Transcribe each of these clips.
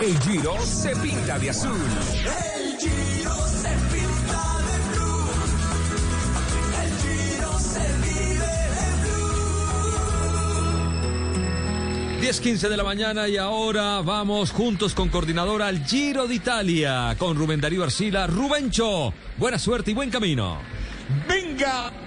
El Giro se pinta de azul. El Giro se pinta de blue. El Giro se vive de blue. 10.15 de la mañana y ahora vamos juntos con coordinadora al Giro de Italia con Rubén Darío Arcila. Rubencho, buena suerte y buen camino. ¡Venga!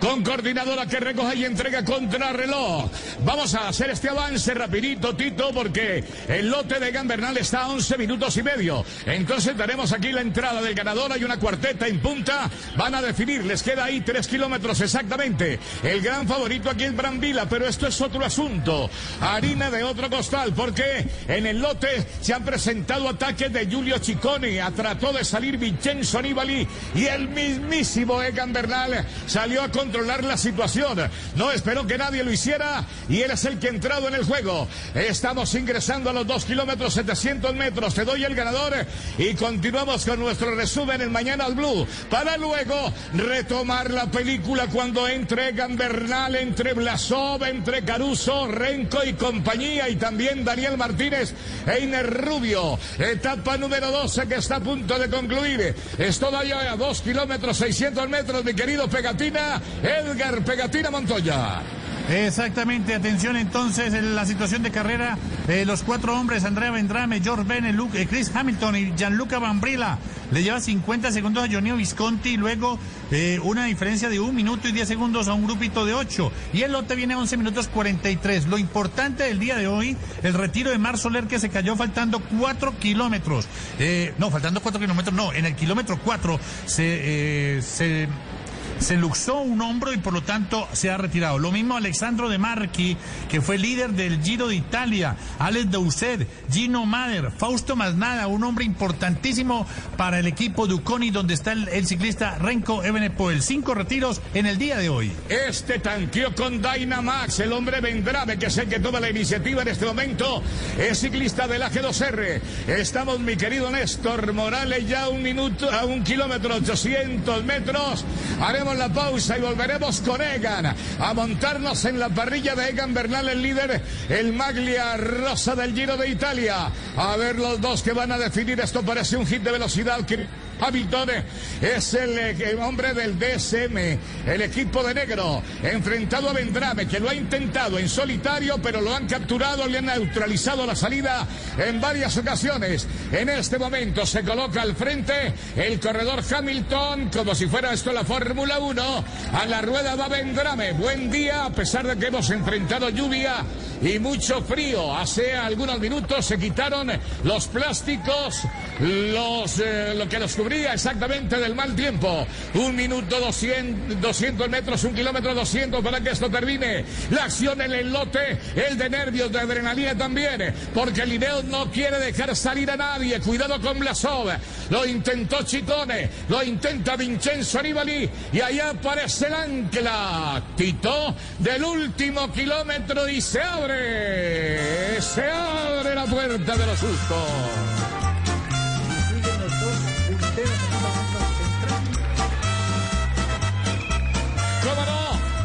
Con coordinadora que recoge y entrega contra reloj. Vamos a hacer este avance rapidito, Tito, porque el lote de Gambernal está a 11 minutos y medio. Entonces daremos aquí la entrada del ganador. Hay una cuarteta en punta. Van a definir. Les queda ahí 3 kilómetros exactamente. El gran favorito aquí es Brambila, pero esto es otro asunto. Harina de otro costal, porque en el lote se han presentado ataques de Giulio Ciccone. Trató de salir Vincenzo Nibali y el mismísimo Egan Bernal salió a controlar la situación. No esperó que nadie lo hiciera y él es el que ha entrado en el juego. Estamos ingresando a los 2 kilómetros 700 metros. Te doy el ganador y continuamos con nuestro resumen en Mañana al Blue para luego retomar la película cuando entre Bernal, entre Blasov, entre Caruso, Renco y compañía y también Daniel Martínez e Iner Rubio. Etapa número 12 que está a punto de concluir. Es todavía a 2 kilómetros 600 metros, mi querido Pegatina. Edgar Pegatina Montoya. Exactamente, atención entonces en la situación de carrera. eh, los cuatro hombres, Andrea Vendrame, George Bennett, Luke- eh, Chris Hamilton y Gianluca Bambrilla, le lleva 50 segundos a Johnny Visconti y luego eh, una diferencia de un minuto y 10 segundos a un grupito de 8. Y el lote viene a 11 minutos 43. Lo importante del día de hoy, el retiro de Mar Soler que se cayó faltando 4 kilómetros. No, faltando 4 kilómetros, no, en el kilómetro 4 se... se se luxó un hombro y por lo tanto se ha retirado. Lo mismo Alexandro De Marchi, que fue líder del Giro de Italia, Alex Doucet, Gino Mader, Fausto Masnada, un hombre importantísimo para el equipo Duconi, donde está el, el ciclista Renko Evenepoel. Cinco retiros en el día de hoy. Este tanqueó con Dynamax, el hombre Vendrame, que es el que toma la iniciativa en este momento, es ciclista del AG2R. Estamos, mi querido Néstor Morales, ya un minuto, a un kilómetro 800 metros. Haremos la pausa y volveremos con Egan a montarnos en la parrilla de Egan Bernal, el líder, el Maglia Rosa del Giro de Italia. A ver los dos que van a definir esto, parece un hit de velocidad. Hamilton es el, eh, hombre del DSM, el equipo de negro, enfrentado a Vendrame, que lo ha intentado en solitario, pero lo han capturado, le han neutralizado la salida en varias ocasiones. En este momento se coloca al frente el corredor Hamilton, como si fuera esto la Fórmula 1. A la rueda va Vendrame. Buen día, a pesar de que hemos enfrentado lluvia y mucho frío. Hace algunos minutos se quitaron los plásticos, los, eh, lo que los exactamente del mal tiempo. Un minuto 200, 200 metros, un kilómetro 200 para que esto termine. La acción el lote, el de nervios, de adrenalina también, porque el Ineos no quiere dejar salir a nadie. Cuidado con Blasov. Lo intentó Chicone, lo intenta Vincenzo Nibali y allá aparece el ancla. Tito del último kilómetro y se abre. Se abre la puerta de los sustos.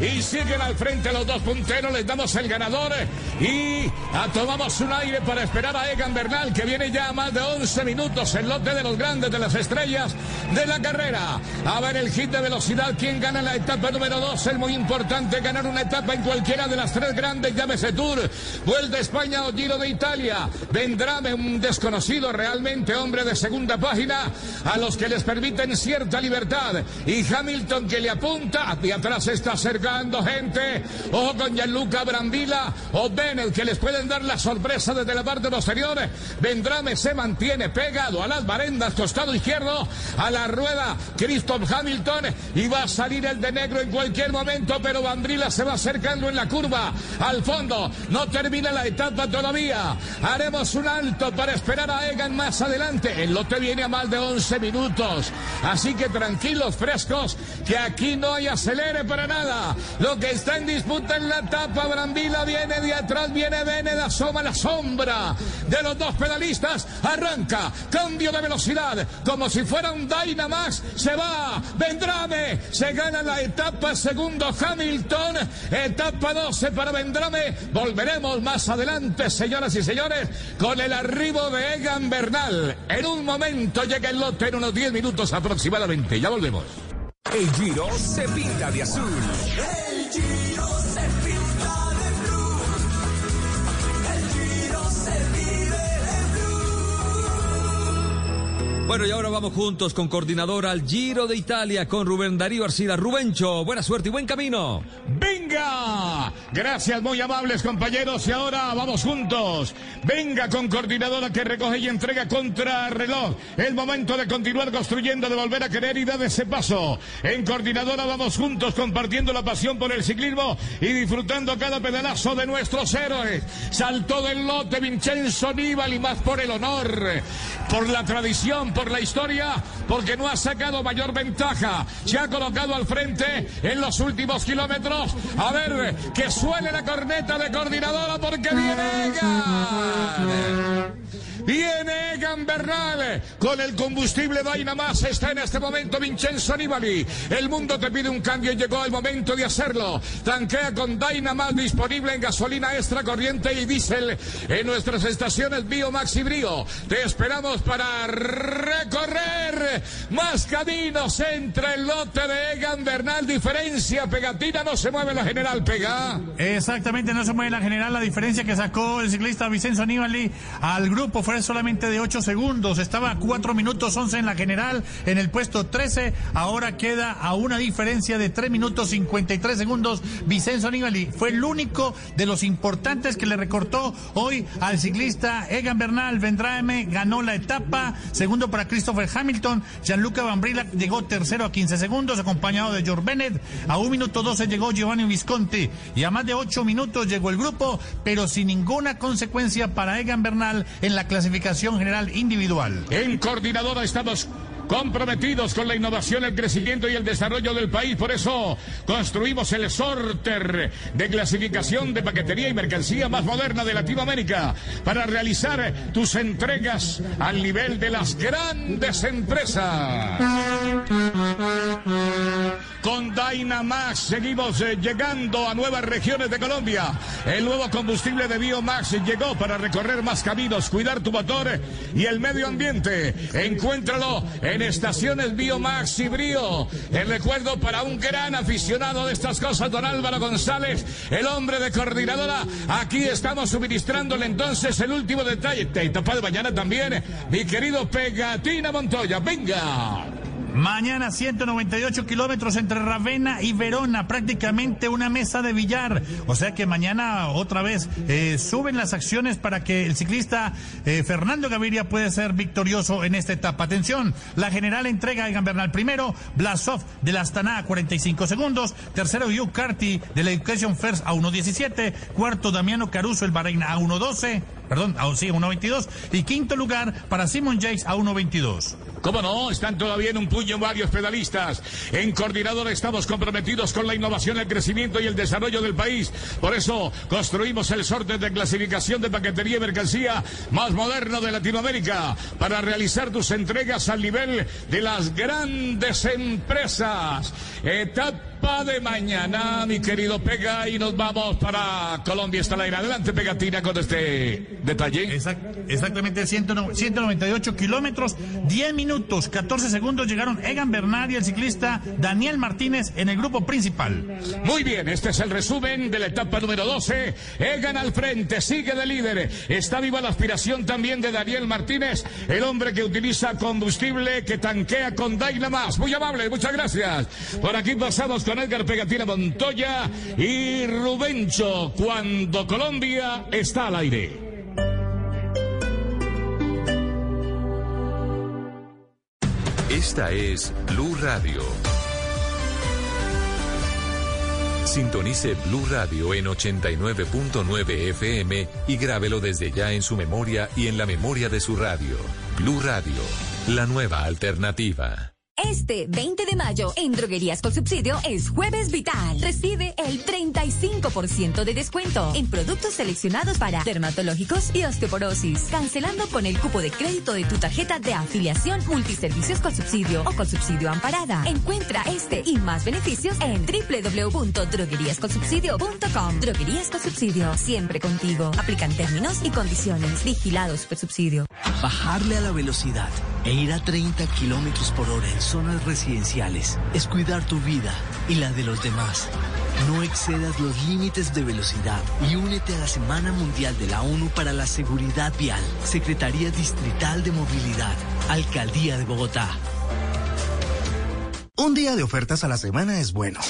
Y siguen al frente los dos punteros, les damos el ganador y tomamos un aire para esperar a Egan Bernal, que viene ya a más de 11 minutos el lote de los grandes de las estrellas de la carrera. A ver el hit de velocidad, ¿quién gana la etapa número 2? Es muy importante ganar una etapa en cualquiera de las tres grandes, llámese Tour, Vuelta a España o Giro de Italia. Vendráme un desconocido realmente, hombre de segunda página, a los que les permiten cierta libertad. Y Hamilton que le apunta, y atrás está Sergio tocando gente. Ojo con Gianluca Brambila o Bennett que les pueden dar la sorpresa desde la parte posterior. Vendrame se mantiene pegado a las barendas, costado izquierdo, a la rueda Christoph Hamilton y va a salir el de negro en cualquier momento, pero Brambila se va acercando en la curva al fondo. No termina la etapa todavía. Haremos un alto para esperar a Egan más adelante. El lote viene a más de 11 minutos. Así que tranquilos, frescos, que aquí no hay acelere para nada. Lo que está en disputa en la etapa, Brambila viene de atrás, viene Bened, asoma la sombra de los dos pedalistas. Arranca, cambio de velocidad, como si fuera un Dynamax. Se va, Vendrame, se gana la etapa segundo Hamilton. Etapa 12 para Vendrame. Volveremos más adelante, señoras y señores, con el arribo de Egan Bernal. En un momento llega el lote en unos 10 minutos aproximadamente. Ya volvemos. El Giro se pinta de azul. El Giro se pinta de blue. El Giro se vive Bueno, y ahora vamos juntos con coordinador al Giro de Italia con Rubén Darío Arcila. Rubencho, buena suerte y buen camino. ¡Venga! Gracias, muy amables compañeros. Y ahora vamos juntos. Venga con coordinadora que recoge y entrega contra reloj. El momento de continuar construyendo, de volver a querer y dar ese paso. En coordinadora vamos juntos compartiendo la pasión por el ciclismo y disfrutando cada pedalazo de nuestros héroes. Saltó del lote Vincenzo Nibali más por el honor, por la tradición, por la historia, porque no ha sacado mayor ventaja. Se ha colocado al frente en los últimos kilómetros. A ver, que suene la corneta de coordinadora porque viene Egan. Viene Egan Bernal con el combustible Dynamax. Está en este momento Vincenzo Nibali. El mundo te pide un cambio y llegó el momento de hacerlo. Tanquea con Dynamax disponible en gasolina extra corriente y diésel en nuestras estaciones Biomax y Brío. Te esperamos para recorrer más caminos entre el lote de Egan Bernal. Diferencia pegatina, no se mueve la general pega. Exactamente, no se mueve la general. La diferencia que sacó el ciclista Vicenzo Nibali al grupo fue solamente de 8 segundos. Estaba a 4 minutos 11 en la general, en el puesto 13. Ahora queda a una diferencia de 3 minutos 53 segundos. Vicenzo Nibali fue el único de los importantes que le recortó hoy al ciclista Egan Bernal. Vendrame ganó la etapa. Segundo para Christopher Hamilton. Gianluca Bambrilla llegó tercero a 15 segundos, acompañado de George Bennett. A 1 minuto 12 llegó Giovanni Visconti. Y a más de 8 minutos llegó el grupo, pero sin ninguna consecuencia para Egan Bernal en la clasificación general individual. En coordinadora estamos comprometidos con la innovación, el crecimiento y el desarrollo del país. Por eso construimos el sorter de clasificación de paquetería y mercancía más moderna de Latinoamérica para realizar tus entregas al nivel de las grandes empresas. Con Dynamax seguimos eh, llegando a nuevas regiones de Colombia. El nuevo combustible de Biomax llegó para recorrer más caminos, cuidar tu motor y el medio ambiente. Encuéntralo en estaciones Biomax y Brío. El recuerdo para un gran aficionado de estas cosas, don Álvaro González, el hombre de coordinadora. Aquí estamos suministrándole entonces el último detalle. Te de mañana también, mi querido Pegatina Montoya. Venga. Mañana 198 kilómetros entre Ravenna y Verona, prácticamente una mesa de billar. O sea que mañana otra vez eh, suben las acciones para que el ciclista eh, Fernando Gaviria pueda ser victorioso en esta etapa. Atención, la general entrega a Egan Bernal primero, Blasov de la Astana a 45 segundos, tercero Hugh Carty de la Education First a 1.17, cuarto Damiano Caruso el Bahrein a 1.12, perdón, a, sí, 1.22 y quinto lugar para Simon Yates a 1.22. ¿Cómo no? Están todavía en un puño varios pedalistas. En coordinador estamos comprometidos con la innovación, el crecimiento y el desarrollo del país. Por eso construimos el sorteo de clasificación de paquetería y mercancía más moderno de Latinoamérica para realizar tus entregas al nivel de las grandes empresas. Etapa de mañana, mi querido Pega, y nos vamos para Colombia. Está la adelante, Pegatina, con este detalle. Exact- exactamente 109 198 kilómetros, 10 minutos, 14 segundos llegaron Egan Bernal y el ciclista Daniel Martínez en el grupo principal. Muy bien, este es el resumen de la etapa número 12. Egan al frente, sigue de líder. Está viva la aspiración también de Daniel Martínez, el hombre que utiliza combustible que tanquea con Dynamax. Muy amable, muchas gracias. Por aquí pasamos con con Edgar Pegatina Montoya y Rubencho cuando Colombia está al aire. Esta es Blue Radio. Sintonice Blue Radio en 89.9 FM y grábelo desde ya en su memoria y en la memoria de su radio. Blue Radio, la nueva alternativa. Este 20 de mayo en Droguerías con Subsidio es Jueves Vital. Recibe el 35% de descuento en productos seleccionados para dermatológicos y osteoporosis. Cancelando con el cupo de crédito de tu tarjeta de afiliación Multiservicios con Subsidio o con Subsidio Amparada. Encuentra este y más beneficios en www.drogueríasconsubsidio.com. Droguerías con Subsidio, siempre contigo. Aplican términos y condiciones. Vigilados por Subsidio. Bajarle a la velocidad e ir a 30 kilómetros por hora en zonas residenciales es cuidar tu vida y la de los demás. No excedas los límites de velocidad y únete a la Semana Mundial de la ONU para la Seguridad Vial, Secretaría Distrital de Movilidad, Alcaldía de Bogotá. Un día de ofertas a la semana es bueno.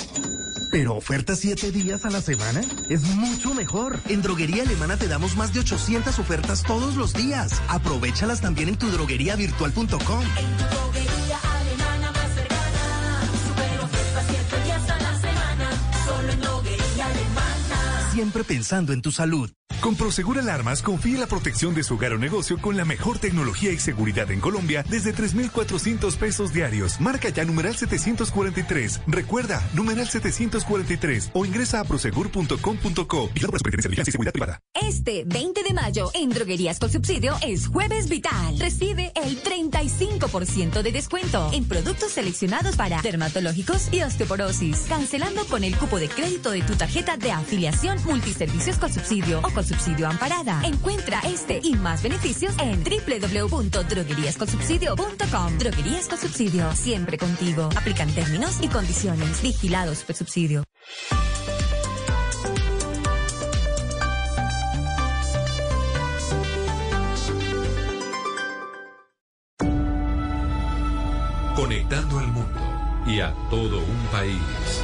Pero ofertas siete días a la semana es mucho mejor. En Droguería Alemana te damos más de 800 ofertas todos los días. Aprovechalas también en tu drogueriavirtual.com. Siempre pensando en tu salud. Con Prosegur Alarmas confíe la protección de su hogar o negocio con la mejor tecnología y seguridad en Colombia desde 3,400 pesos diarios. Marca ya numeral 743. Recuerda, numeral 743 o ingresa a prosegur.com.co. Este 20 de mayo en Droguerías con Subsidio es Jueves Vital. Recibe el 35% de descuento en productos seleccionados para dermatológicos y osteoporosis. Cancelando con el cupo de crédito de tu tarjeta de afiliación Multiservicios con Subsidio o con Subsidio Amparada. Encuentra este y más beneficios en www.drogueríasconsubsidio.com. Droguerías con Subsidio, siempre contigo. Aplican términos y condiciones. Vigilados por Subsidio. Conectando al mundo y a todo un país.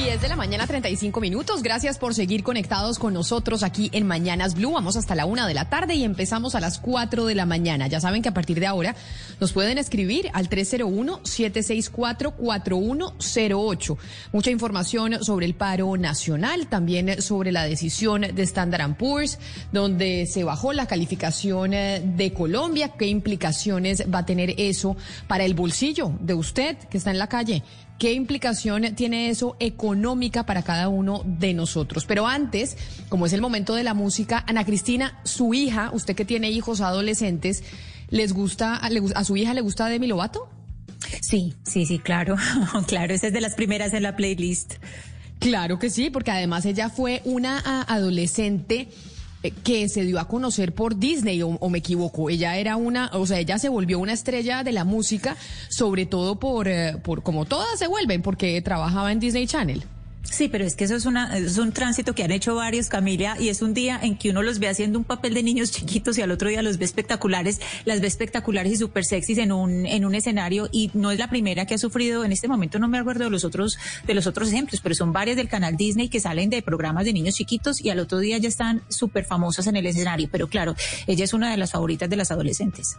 10 de la mañana, 35 minutos. Gracias por seguir conectados con nosotros aquí en Mañanas Blue. Vamos hasta la una de la tarde y empezamos a las 4 de la mañana. Ya saben que a partir de ahora nos pueden escribir al 301-764-4108. Mucha información sobre el paro nacional, también sobre la decisión de Standard Poor's, donde se bajó la calificación eh, de Colombia. ¿Qué implicaciones va a tener eso para el bolsillo de usted que está en la calle? ¿Qué implicación tiene eso económica para cada uno de nosotros? Pero antes, como es el momento de la música, Ana Cristina, su hija, usted que tiene hijos adolescentes, ¿les gusta, a su hija le gusta Demi Lovato? Sí, sí, sí, claro, claro, esa es de las primeras en la playlist. Claro que sí, porque además ella fue una adolescente eh, que se dio a conocer por Disney, o, me equivoco. Ella era una, o sea, ella se volvió una estrella de la música, sobre todo por, eh, por como todas se vuelven, porque trabajaba en Disney Channel. Sí, pero es que eso es, una, es un tránsito que han hecho varios, Camila, y es un día en que uno los ve haciendo un papel de niños chiquitos y al otro día los ve espectaculares, las ve espectaculares y súper sexys en un, en un escenario y no es la primera que ha sufrido, en este momento no me acuerdo de los otros, de los otros ejemplos, pero son varias del canal Disney que salen de programas de niños chiquitos y al otro día ya están súper famosas en el escenario, pero claro, ella es una de las favoritas de las adolescentes.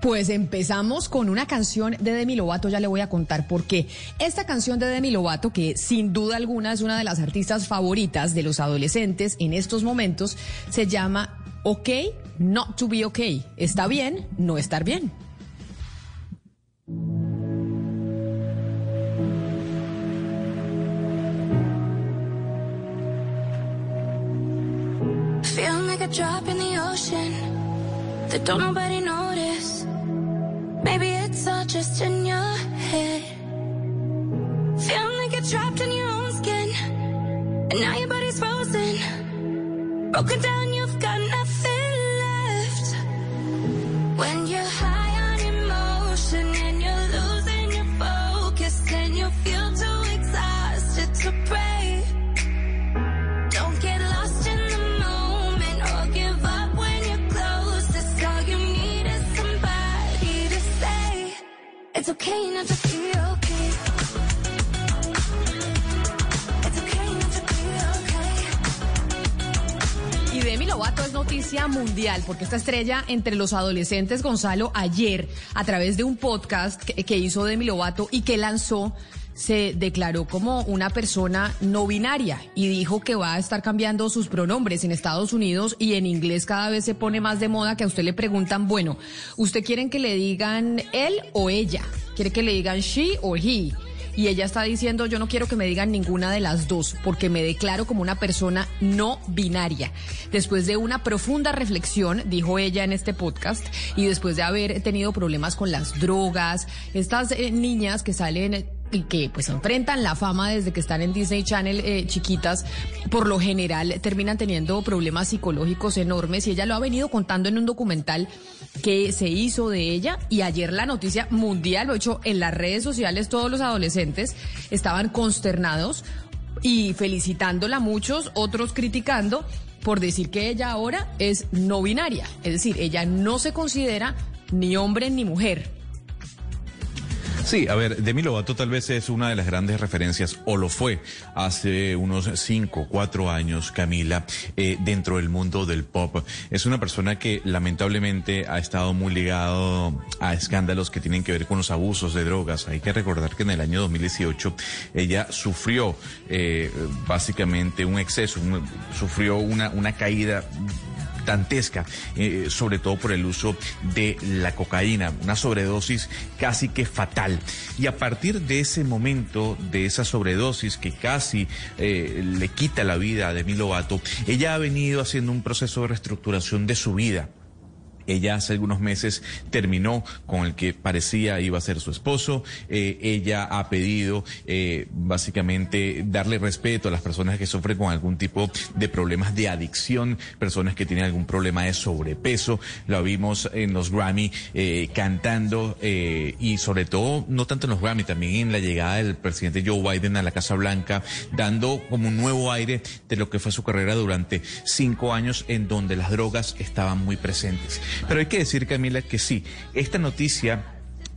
Pues empezamos con una canción de Demi Lovato, ya le voy a contar por qué. Esta canción de Demi Lovato, que sin duda alguna es una de las artistas favoritas de los adolescentes en estos momentos, se llama OK, Not to Be OK. Está bien, no estar bien. Feel like a drop in the ocean that nobody. polka dot. Mundial, porque esta estrella entre los adolescentes, Gonzalo, ayer, a través de un podcast que, que hizo Demi Lovato y que lanzó, se declaró como una persona no binaria y dijo que va a estar cambiando sus pronombres en Estados Unidos y en inglés cada vez se pone más de moda que a usted le preguntan, bueno, ¿usted quieren que le digan él o ella? ¿Quiere que le digan she o he? Y ella está diciendo, yo no quiero que me digan ninguna de las dos, porque me declaro como una persona no binaria. Después de una profunda reflexión, dijo ella en este podcast, y después de haber tenido problemas con las drogas, estas eh, niñas que salen y que pues enfrentan la fama desde que están en Disney Channel eh, chiquitas, por lo general terminan teniendo problemas psicológicos enormes. Y ella lo ha venido contando en un documental que se hizo de ella. Y ayer la noticia mundial, lo he hecho en las redes sociales, todos los adolescentes estaban consternados y felicitándola muchos, otros criticando por decir que ella ahora es no binaria, es decir, ella no se considera ni hombre ni mujer Sí, a ver, Demi Lovato tal vez es una de las grandes referencias, o lo fue hace unos cinco, cuatro años, Camila, eh, dentro del mundo del pop. Es una persona que lamentablemente ha estado muy ligado a escándalos que tienen que ver con los abusos de drogas. Hay que recordar que en el año 2018 ella sufrió eh, básicamente un exceso, sufrió una, una caída eh, sobre todo por el uso de la cocaína, una sobredosis casi que fatal. Y a partir de ese momento, de esa sobredosis que casi eh, le quita la vida a Demi Lovato, ella ha venido haciendo un proceso de reestructuración de su vida ella hace algunos meses terminó con el que parecía iba a ser su esposo. Eh, ella ha pedido eh, básicamente darle respeto a las personas que sufren con algún tipo de problemas de adicción, personas que tienen algún problema de sobrepeso. Lo vimos en los Grammy eh, cantando y sobre todo, no tanto en los Grammy, también en la llegada del presidente Joe Biden a la Casa Blanca, dando como un nuevo aire de lo que fue su carrera durante cinco años en donde las drogas estaban muy presentes. Pero hay que decir, Camila, que sí, esta noticia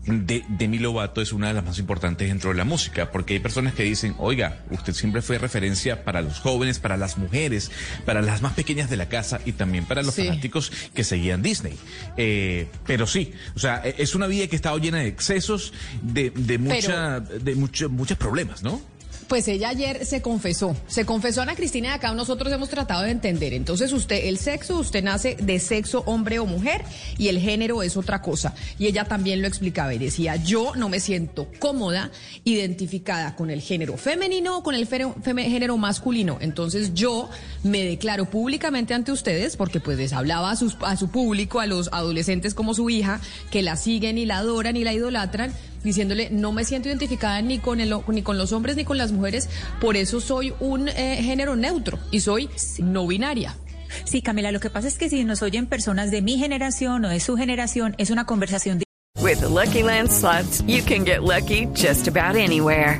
de Demi Lovato es una de las más importantes dentro de la música, porque hay personas que dicen, oiga, usted siempre fue referencia para los jóvenes, para las mujeres, para las más pequeñas de la casa y también para los fanáticos que seguían Disney. Eh, pero sí, o sea, e, es una vida que ha estado llena de excesos, de, de, mucha, de muchos problemas, ¿no? Pues ella ayer se confesó, se confesó Ana Cristina y acá nosotros hemos tratado de entender. Entonces usted, el sexo, usted nace de sexo hombre o mujer y el género es otra cosa. Y ella también lo explicaba y decía, yo no me siento cómoda identificada con el género femenino o con el género masculino. Entonces yo me declaro públicamente ante ustedes, porque pues les hablaba a, a su público, a los adolescentes como su hija, que la siguen y la adoran y la idolatran diciéndole no me siento identificada ni con el, ni con los hombres ni con las mujeres, por eso soy un eh, género neutro y soy no binaria. Sí, Camila, lo que pasa es que si nos oyen personas de mi generación o de su generación, es una conversación. With the Lucky Land slots, you can get lucky just about anywhere.